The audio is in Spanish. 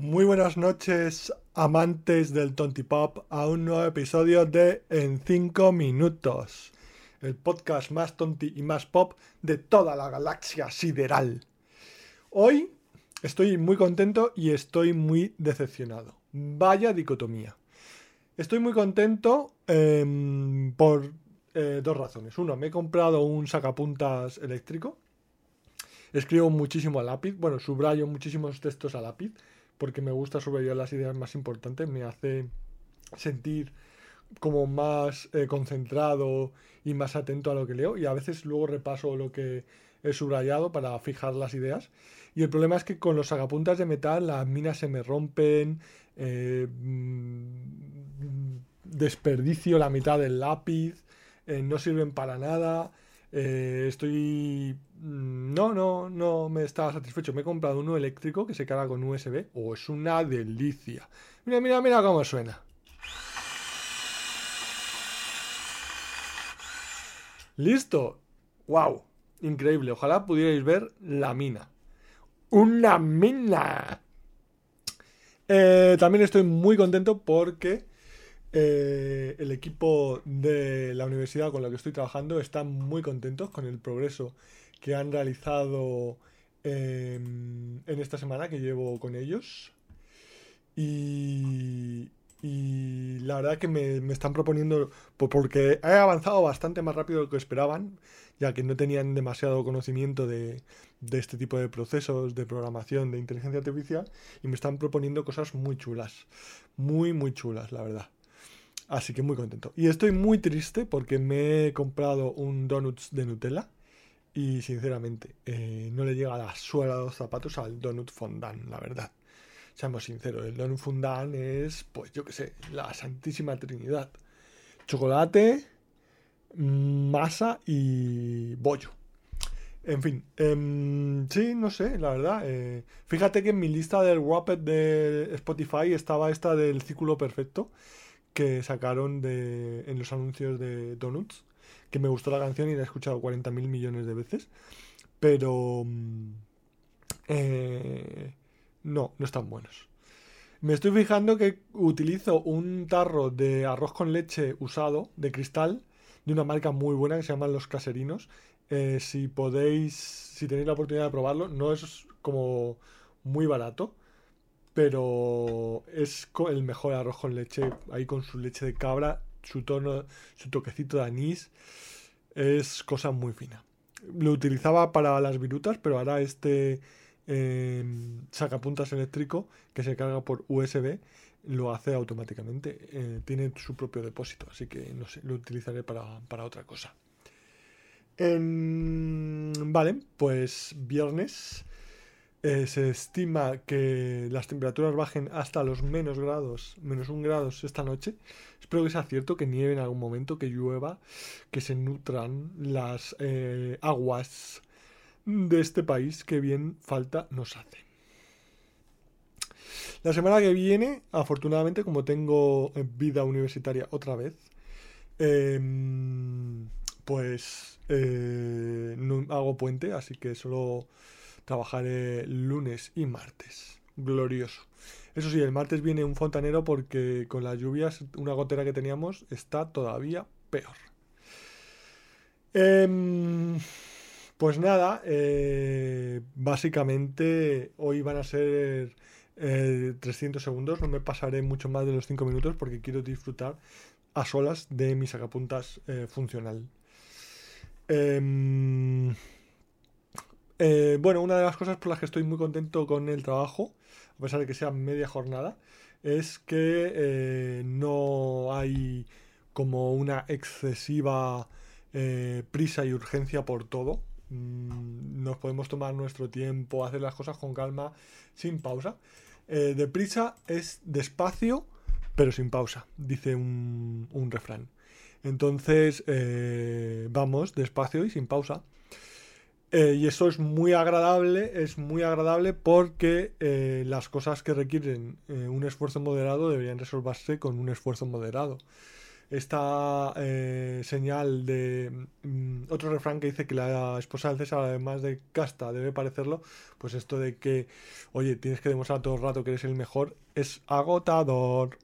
Muy buenas noches, amantes del Tontipop, a un nuevo episodio de En 5 Minutos, el podcast más tonti y más pop de toda la galaxia sideral. Hoy estoy muy contento y estoy muy decepcionado. Vaya dicotomía. Estoy muy contento em, por eh, dos razones. Uno, me he comprado un sacapuntas eléctrico. Escribo muchísimo a lápiz, bueno, subrayo muchísimos textos a lápiz porque me gusta subrayar las ideas más importantes, me hace sentir como más eh, concentrado y más atento a lo que leo y a veces luego repaso lo que he subrayado para fijar las ideas. Y el problema es que con los sagapuntas de metal las minas se me rompen, eh, mm, desperdicio la mitad del lápiz, eh, no sirven para nada. Eh, estoy. Mm, no, no, no me estaba satisfecho. Me he comprado uno eléctrico que se carga con USB. Oh, es una delicia. Mira, mira, mira cómo suena. Listo. ¡Wow! Increíble. Ojalá pudierais ver la mina. ¡Una mina! Eh, también estoy muy contento porque eh, el equipo de la universidad con la que estoy trabajando está muy contentos con el progreso que han realizado em, en esta semana que llevo con ellos. Y, la verdad que me, están proponiendo, porque he avanzado bastante más rápido de lo que esperaban, ya que no tenían demasiado conocimiento de este tipo de procesos de programación de inteligencia artificial, y me están proponiendo cosas muy chulas, muy, muy chulas, la verdad. Así que muy contento. Y estoy muy triste porque me he comprado un donuts de Nutella. Y sinceramente, eh, no le llega la suela de los zapatos al donut fondant, la verdad. Seamos sinceros, el donut fondant es, pues yo qué sé, la santísima trinidad. Chocolate, masa y bollo. En fin, em, sí, no sé, la verdad. Eh, fíjate que en mi lista del Wrapped de Spotify estaba esta del círculo perfecto que sacaron de, en los anuncios de Donuts, que me gustó la canción y la he escuchado 40 mil millones de veces, pero mm, eh, no, no están buenos. Me estoy fijando que utilizo un tarro de arroz con leche usado, de cristal, de una marca muy buena que se llama Los Caserinos. Eh, si podéis, si tenéis la oportunidad de probarlo, no es como muy barato pero es el mejor arroz con leche, ahí con su leche de cabra, su tono, su toquecito de anís, es cosa muy fina. Lo utilizaba para las virutas, pero ahora este em, sacapuntas eléctrico que se carga por USB lo hace automáticamente. Eh, tiene su propio depósito, así que no sé, lo utilizaré para, para otra cosa. vale, pues viernes eh, se estima que las temperaturas bajen hasta los menos grados, menos un grados esta noche. Espero que sea cierto, que nieve en algún momento, que llueva, que se nutran las eh, aguas de este país que bien falta nos hace. La semana que viene, afortunadamente, como tengo vida universitaria otra vez, em, pues eh, no hago puente, así que solo trabajaré lunes y martes. Glorioso. Eso sí, el martes viene un fontanero porque con las lluvias, una gotera que teníamos está todavía peor. Em, pues nada, eh, básicamente hoy van a ser 300 eh, segundos, no me pasaré mucho más de los 5 minutos porque quiero disfrutar a solas de mi sacapuntas eh, funcional. Eh, bueno, una de las cosas por las que estoy muy contento con el trabajo, a pesar de que sea media jornada, es que eh, no hay como una excesiva eh, prisa y urgencia por todo. Mm, nos podemos tomar nuestro tiempo, hacer las cosas con calma, sin pausa. de prisa es despacio, pero sin pausa, dice un refrán. Entonces, vamos despacio y sin pausa. Eh, y eso es muy agradable, es muy agradable porque eh, las cosas que requieren eh, un esfuerzo moderado deberían resolverse con un esfuerzo moderado. esta señal de mm, otro refrán que dice que la esposa del César, además de casta, debe parecerlo, pues esto de que, oye, tienes que demostrar todo el rato que eres el mejor, es agotador.